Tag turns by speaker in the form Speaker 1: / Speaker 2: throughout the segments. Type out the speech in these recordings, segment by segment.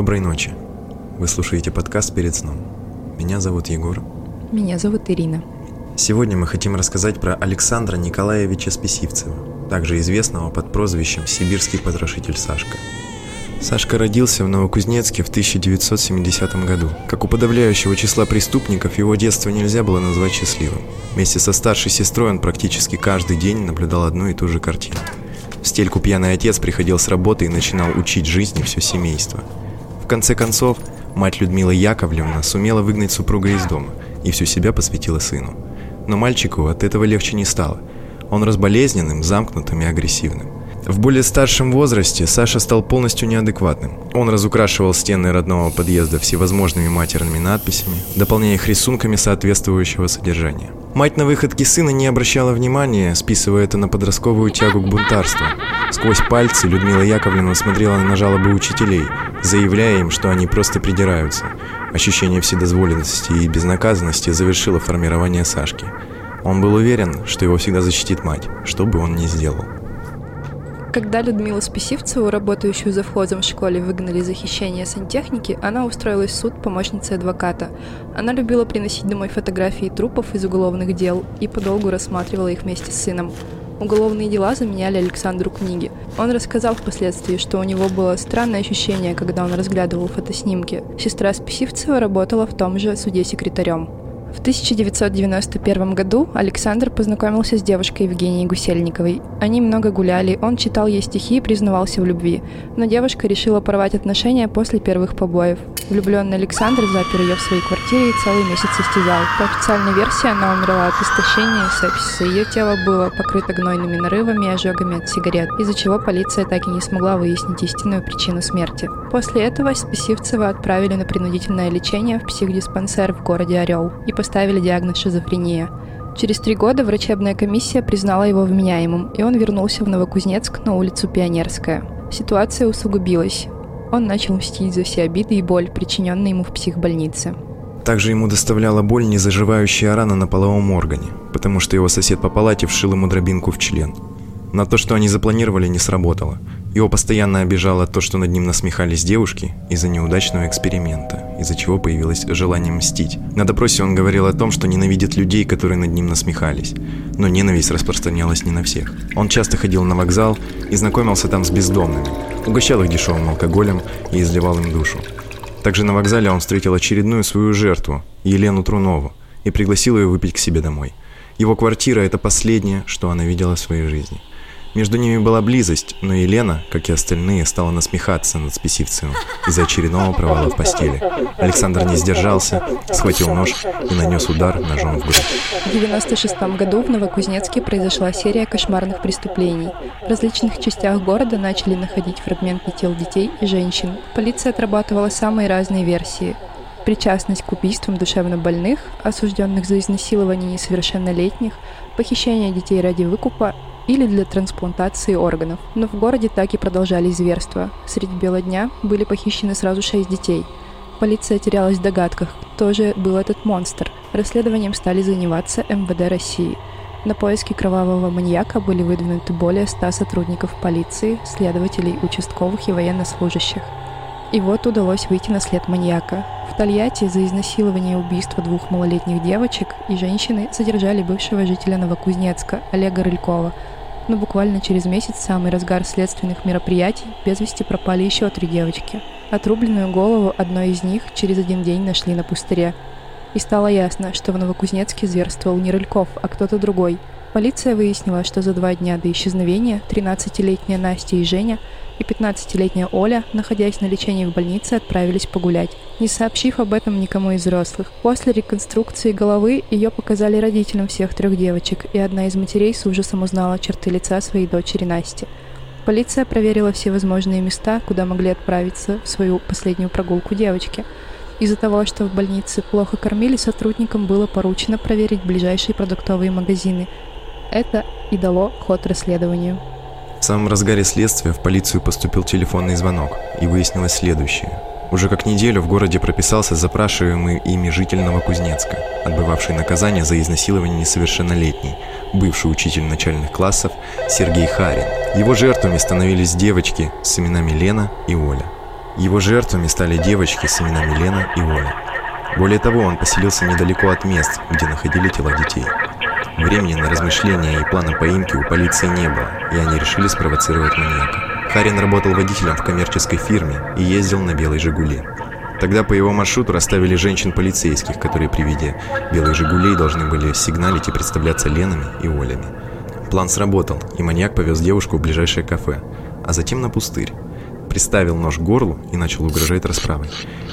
Speaker 1: Доброй ночи. Вы слушаете подкаст «Перед сном». Меня зовут Егор.
Speaker 2: Меня зовут Ирина.
Speaker 1: Сегодня мы хотим рассказать про Александра Николаевича Списивцева, также известного под прозвищем «Сибирский потрошитель Сашка». Сашка родился в Новокузнецке в 1970 году. Как у подавляющего числа преступников, его детство нельзя было назвать счастливым. Вместе со старшей сестрой он практически каждый день наблюдал одну и ту же картину. В стельку пьяный отец приходил с работы и начинал учить жизни все семейство. Конце концов, мать Людмила Яковлевна сумела выгнать супруга из дома и всю себя посвятила сыну. Но мальчику от этого легче не стало. Он разболезненным, замкнутым и агрессивным. В более старшем возрасте Саша стал полностью неадекватным. Он разукрашивал стены родного подъезда всевозможными матерными надписями, дополняя их рисунками соответствующего содержания. Мать на выходке сына не обращала внимания, списывая это на подростковую тягу к бунтарству. Сквозь пальцы Людмила Яковлевна смотрела на жалобы учителей, заявляя им, что они просто придираются. Ощущение вседозволенности и безнаказанности завершило формирование Сашки. Он был уверен, что его всегда защитит мать, что бы он ни сделал.
Speaker 2: Когда Людмилу Списивцеву, работающую за входом в школе, выгнали за хищение сантехники, она устроилась в суд помощницей адвоката. Она любила приносить домой фотографии трупов из уголовных дел и подолгу рассматривала их вместе с сыном. Уголовные дела заменяли Александру книги. Он рассказал впоследствии, что у него было странное ощущение, когда он разглядывал фотоснимки. Сестра Списивцева работала в том же суде секретарем. В 1991 году Александр познакомился с девушкой Евгенией Гусельниковой. Они много гуляли, он читал ей стихи и признавался в любви. Но девушка решила порвать отношения после первых побоев. Влюбленный Александр запер ее в своей квартире и целый месяц истязал. По официальной версии она умерла от истощения и сепсиса. Ее тело было покрыто гнойными нарывами и ожогами от сигарет, из-за чего полиция так и не смогла выяснить истинную причину смерти. После этого Спасивцева отправили на принудительное лечение в психдиспансер в городе Орел и поставили диагноз шизофрения. Через три года врачебная комиссия признала его вменяемым, и он вернулся в Новокузнецк на улицу Пионерская. Ситуация усугубилась. Он начал мстить за все обиды и боль, причиненные ему в психбольнице.
Speaker 1: Также ему доставляла боль незаживающая рана на половом органе, потому что его сосед по палате вшил ему дробинку в член. На то, что они запланировали, не сработало. Его постоянно обижало то, что над ним насмехались девушки из-за неудачного эксперимента, из-за чего появилось желание мстить. На допросе он говорил о том, что ненавидит людей, которые над ним насмехались. Но ненависть распространялась не на всех. Он часто ходил на вокзал и знакомился там с бездомными, угощал их дешевым алкоголем и изливал им душу. Также на вокзале он встретил очередную свою жертву, Елену Трунову, и пригласил ее выпить к себе домой. Его квартира – это последнее, что она видела в своей жизни. Между ними была близость, но Елена, как и остальные, стала насмехаться над Списивцевым из-за очередного провала в постели. Александр не сдержался, схватил нож и нанес удар ножом в грудь.
Speaker 2: В 96 году в Новокузнецке произошла серия кошмарных преступлений. В различных частях города начали находить фрагменты тел детей и женщин. Полиция отрабатывала самые разные версии причастность к убийствам душевнобольных, осужденных за изнасилование несовершеннолетних, похищение детей ради выкупа или для трансплантации органов. Но в городе так и продолжались зверства. Среди бела дня были похищены сразу шесть детей. Полиция терялась в догадках, кто же был этот монстр. Расследованием стали заниматься МВД России. На поиски кровавого маньяка были выдвинуты более 100 сотрудников полиции, следователей, участковых и военнослужащих. И вот удалось выйти на след маньяка. В Тольятти за изнасилование и убийство двух малолетних девочек и женщины задержали бывшего жителя Новокузнецка Олега Рылькова – но буквально через месяц, в самый разгар следственных мероприятий, без вести пропали еще три девочки. Отрубленную голову одной из них через один день нашли на пустыре. И стало ясно, что в Новокузнецке зверствовал не Рыльков, а кто-то другой – Полиция выяснила, что за два дня до исчезновения 13-летняя Настя и Женя и 15-летняя Оля, находясь на лечении в больнице, отправились погулять, не сообщив об этом никому из взрослых. После реконструкции головы ее показали родителям всех трех девочек, и одна из матерей с ужасом узнала черты лица своей дочери Насти. Полиция проверила все возможные места, куда могли отправиться в свою последнюю прогулку девочки. Из-за того, что в больнице плохо кормили, сотрудникам было поручено проверить ближайшие продуктовые магазины, это и дало ход расследованию.
Speaker 1: В самом разгаре следствия в полицию поступил телефонный звонок, и выяснилось следующее. Уже как неделю в городе прописался запрашиваемый ими житель Новокузнецка, отбывавший наказание за изнасилование несовершеннолетней, бывший учитель начальных классов Сергей Харин. Его жертвами становились девочки с именами Лена и Оля. Его жертвами стали девочки с именами Лена и Оля. Более того, он поселился недалеко от мест, где находили тела детей. Времени на размышления и плана поимки у полиции не было, и они решили спровоцировать маньяка. Харин работал водителем в коммерческой фирме и ездил на белой «Жигули». Тогда по его маршруту расставили женщин-полицейских, которые при виде белых «Жигулей» должны были сигналить и представляться Ленами и Олями. План сработал, и маньяк повез девушку в ближайшее кафе, а затем на пустырь. Приставил нож к горлу и начал угрожать расправой,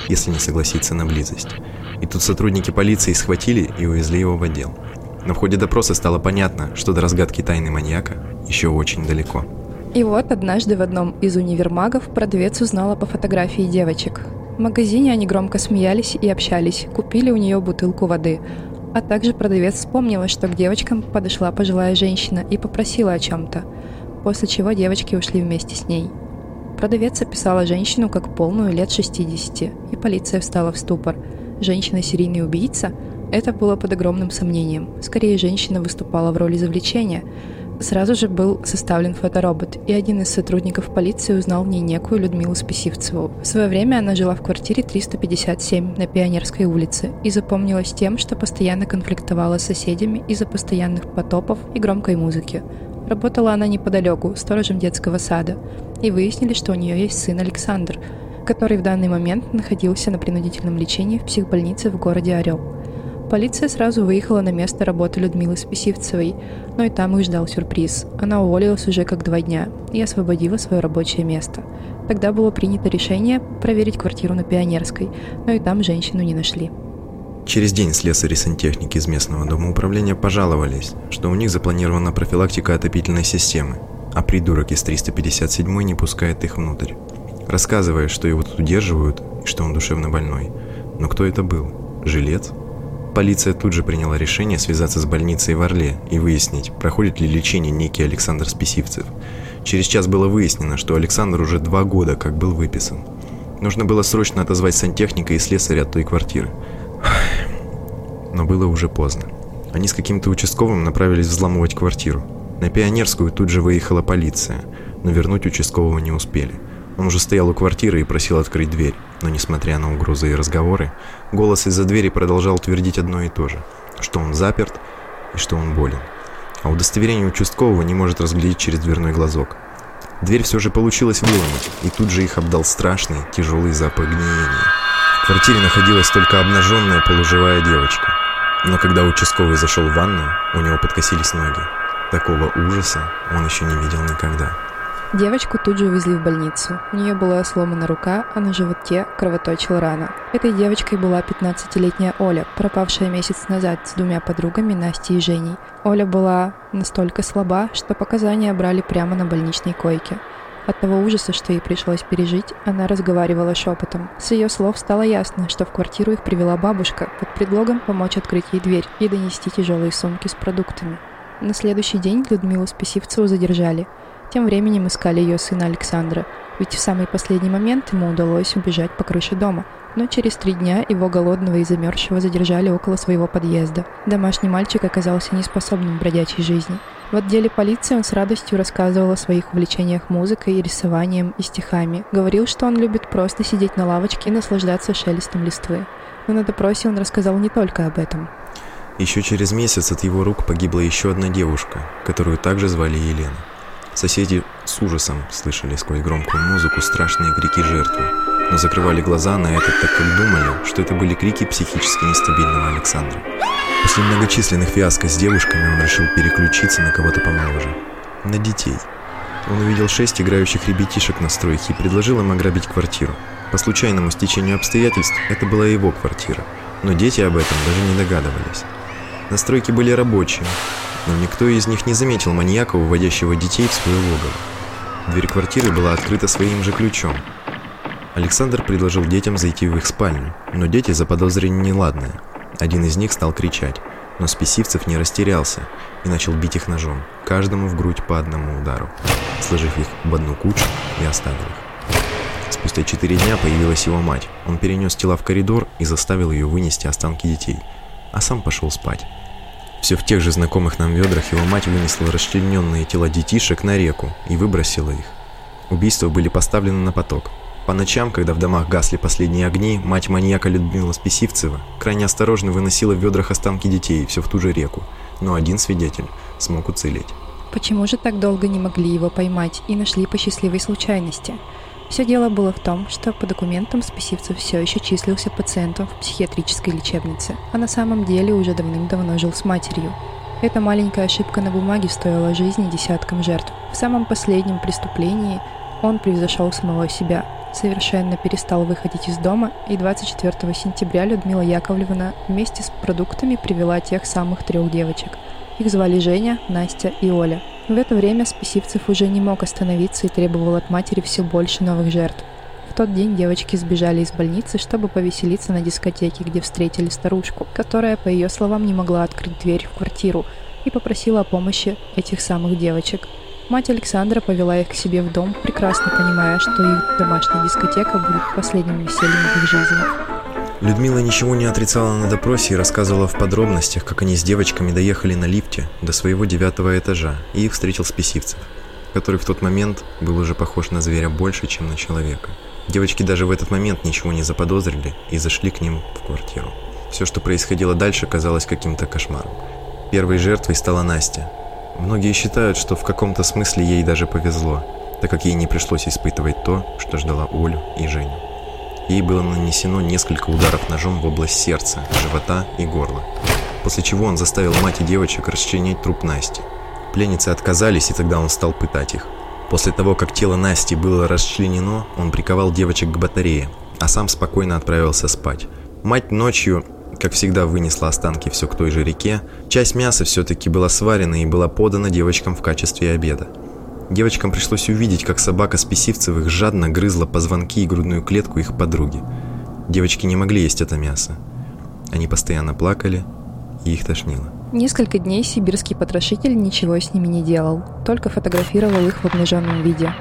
Speaker 1: если не согласится на близость. И тут сотрудники полиции схватили и увезли его в отдел. Но в ходе допроса стало понятно, что до разгадки тайны маньяка еще очень далеко.
Speaker 2: И вот однажды в одном из универмагов продавец узнала по фотографии девочек. В магазине они громко смеялись и общались, купили у нее бутылку воды. А также продавец вспомнила, что к девочкам подошла пожилая женщина и попросила о чем-то, после чего девочки ушли вместе с ней. Продавец описала женщину как полную лет 60, и полиция встала в ступор. Женщина серийный убийца – это было под огромным сомнением. Скорее, женщина выступала в роли завлечения. Сразу же был составлен фоторобот, и один из сотрудников полиции узнал в ней некую Людмилу Списивцеву. В свое время она жила в квартире 357 на Пионерской улице и запомнилась тем, что постоянно конфликтовала с соседями из-за постоянных потопов и громкой музыки. Работала она неподалеку, сторожем детского сада, и выяснили, что у нее есть сын Александр, который в данный момент находился на принудительном лечении в психбольнице в городе Орел. Полиция сразу выехала на место работы Людмилы Списивцевой, но и там их ждал сюрприз. Она уволилась уже как два дня и освободила свое рабочее место. Тогда было принято решение проверить квартиру на Пионерской, но и там женщину не нашли.
Speaker 1: Через день слесари сантехники из местного дома управления пожаловались, что у них запланирована профилактика отопительной системы, а придурок из 357 не пускает их внутрь, рассказывая, что его тут удерживают и что он душевно больной. Но кто это был? Жилец? Полиция тут же приняла решение связаться с больницей в Орле и выяснить, проходит ли лечение некий Александр Списивцев. Через час было выяснено, что Александр уже два года как был выписан. Нужно было срочно отозвать сантехника и слесаря от той квартиры. Но было уже поздно. Они с каким-то участковым направились взламывать квартиру. На Пионерскую тут же выехала полиция, но вернуть участкового не успели. Он уже стоял у квартиры и просил открыть дверь. Но несмотря на угрозы и разговоры, голос из-за двери продолжал твердить одно и то же, что он заперт и что он болен. А удостоверение участкового не может разглядеть через дверной глазок. Дверь все же получилось выломать, и тут же их обдал страшный, тяжелый запах гниения. В квартире находилась только обнаженная полуживая девочка. Но когда участковый зашел в ванную, у него подкосились ноги. Такого ужаса он еще не видел никогда.
Speaker 2: Девочку тут же увезли в больницу. У нее была сломана рука, а на животе кровоточила рана. Этой девочкой была 15-летняя Оля, пропавшая месяц назад с двумя подругами Настей и Женей. Оля была настолько слаба, что показания брали прямо на больничной койке. От того ужаса, что ей пришлось пережить, она разговаривала шепотом. С ее слов стало ясно, что в квартиру их привела бабушка под предлогом помочь открыть ей дверь и донести тяжелые сумки с продуктами. На следующий день Людмилу Списивцеву задержали – тем временем искали ее сына Александра, ведь в самый последний момент ему удалось убежать по крыше дома. Но через три дня его голодного и замерзшего задержали около своего подъезда. Домашний мальчик оказался неспособным к бродячей жизни. В отделе полиции он с радостью рассказывал о своих увлечениях музыкой, рисованием и стихами. Говорил, что он любит просто сидеть на лавочке и наслаждаться шелестом листвы. Но на допросе он рассказал не только об этом.
Speaker 1: Еще через месяц от его рук погибла еще одна девушка, которую также звали Елена. Соседи с ужасом слышали сквозь громкую музыку страшные крики жертвы, но закрывали глаза на это, так как думали, что это были крики психически нестабильного Александра. После многочисленных фиаско с девушками он решил переключиться на кого-то помоложе. На детей. Он увидел шесть играющих ребятишек на стройке и предложил им ограбить квартиру. По случайному стечению обстоятельств это была его квартира, но дети об этом даже не догадывались. На стройке были рабочие, но никто из них не заметил маньяка, уводящего детей в свое логово. Дверь квартиры была открыта своим же ключом. Александр предложил детям зайти в их спальню, но дети заподозрили неладное. Один из них стал кричать, но Списивцев не растерялся и начал бить их ножом, каждому в грудь по одному удару, сложив их в одну кучу и оставил их. Спустя четыре дня появилась его мать. Он перенес тела в коридор и заставил ее вынести останки детей, а сам пошел спать. Все в тех же знакомых нам ведрах его мать вынесла расчлененные тела детишек на реку и выбросила их. Убийства были поставлены на поток. По ночам, когда в домах гасли последние огни, мать маньяка Людмила Списивцева крайне осторожно выносила в ведрах останки детей все в ту же реку, но один свидетель смог уцелеть.
Speaker 2: Почему же так долго не могли его поймать и нашли по счастливой случайности? Все дело было в том, что по документам Спасивцев все еще числился пациентом в психиатрической лечебнице, а на самом деле уже давным-давно жил с матерью. Эта маленькая ошибка на бумаге стоила жизни десяткам жертв. В самом последнем преступлении он превзошел самого себя, совершенно перестал выходить из дома, и 24 сентября Людмила Яковлевна вместе с продуктами привела тех самых трех девочек. Их звали Женя, Настя и Оля – в это время Списивцев уже не мог остановиться и требовал от матери все больше новых жертв. В тот день девочки сбежали из больницы, чтобы повеселиться на дискотеке, где встретили старушку, которая, по ее словам, не могла открыть дверь в квартиру и попросила о помощи этих самых девочек. Мать Александра повела их к себе в дом, прекрасно понимая, что их домашняя дискотека будет последним весельем в их жизни.
Speaker 1: Людмила ничего не отрицала на допросе и рассказывала в подробностях, как они с девочками доехали на лифте до своего девятого этажа, и их встретил Списивцев, который в тот момент был уже похож на зверя больше, чем на человека. Девочки даже в этот момент ничего не заподозрили и зашли к ним в квартиру. Все, что происходило дальше, казалось каким-то кошмаром. Первой жертвой стала Настя. Многие считают, что в каком-то смысле ей даже повезло, так как ей не пришлось испытывать то, что ждала Олю и Женю. Ей было нанесено несколько ударов ножом в область сердца, живота и горла, после чего он заставил мать и девочек расчленять труп Насти. Пленницы отказались, и тогда он стал пытать их. После того, как тело Насти было расчленено, он приковал девочек к батарее, а сам спокойно отправился спать. Мать ночью, как всегда, вынесла останки все к той же реке. Часть мяса все-таки была сварена и была подана девочкам в качестве обеда. Девочкам пришлось увидеть, как собака Списивцевых жадно грызла позвонки и грудную клетку их подруги. Девочки не могли есть это мясо. Они постоянно плакали, и их тошнило.
Speaker 2: Несколько дней сибирский потрошитель ничего с ними не делал, только фотографировал их в обнаженном виде.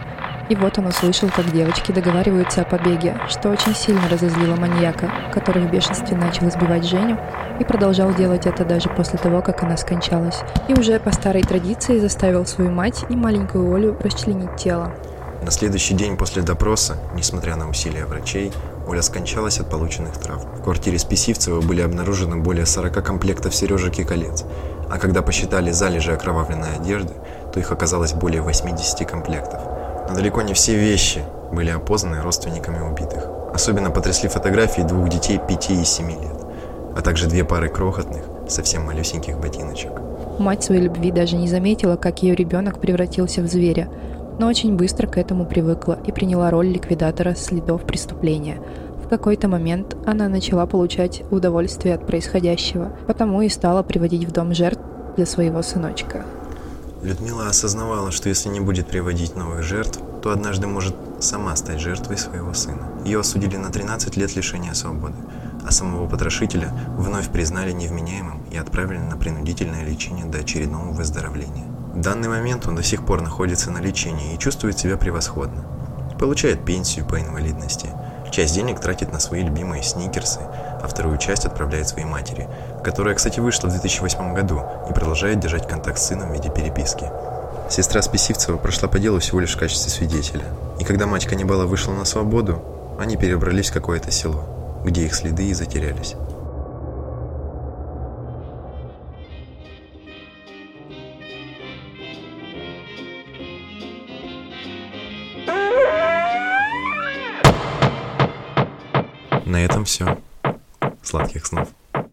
Speaker 2: И вот он услышал, как девочки договариваются о побеге, что очень сильно разозлило маньяка, который в бешенстве начал избивать Женю и продолжал делать это даже после того, как она скончалась. И уже по старой традиции заставил свою мать и маленькую Олю расчленить тело.
Speaker 1: На следующий день после допроса, несмотря на усилия врачей, Оля скончалась от полученных травм. В квартире Списивцева были обнаружены более 40 комплектов сережек и колец, а когда посчитали залежи окровавленной одежды, то их оказалось более 80 комплектов. Но далеко не все вещи были опознаны родственниками убитых. Особенно потрясли фотографии двух детей 5 и 7 лет, а также две пары крохотных, совсем малюсеньких ботиночек.
Speaker 2: Мать своей любви даже не заметила, как ее ребенок превратился в зверя, но очень быстро к этому привыкла и приняла роль ликвидатора следов преступления. В какой-то момент она начала получать удовольствие от происходящего, потому и стала приводить в дом жертв для своего сыночка.
Speaker 1: Людмила осознавала, что если не будет приводить новых жертв, то однажды может сама стать жертвой своего сына. Ее осудили на 13 лет лишения свободы, а самого потрошителя вновь признали невменяемым и отправили на принудительное лечение до очередного выздоровления. В данный момент он до сих пор находится на лечении и чувствует себя превосходно. Получает пенсию по инвалидности, часть денег тратит на свои любимые сникерсы, а вторую часть отправляет своей матери, которая, кстати, вышла в 2008 году и продолжает держать контакт с сыном в виде переписки. Сестра Списивцева прошла по делу всего лишь в качестве свидетеля. И когда мать Каннибала вышла на свободу, они перебрались в какое-то село, где их следы и затерялись.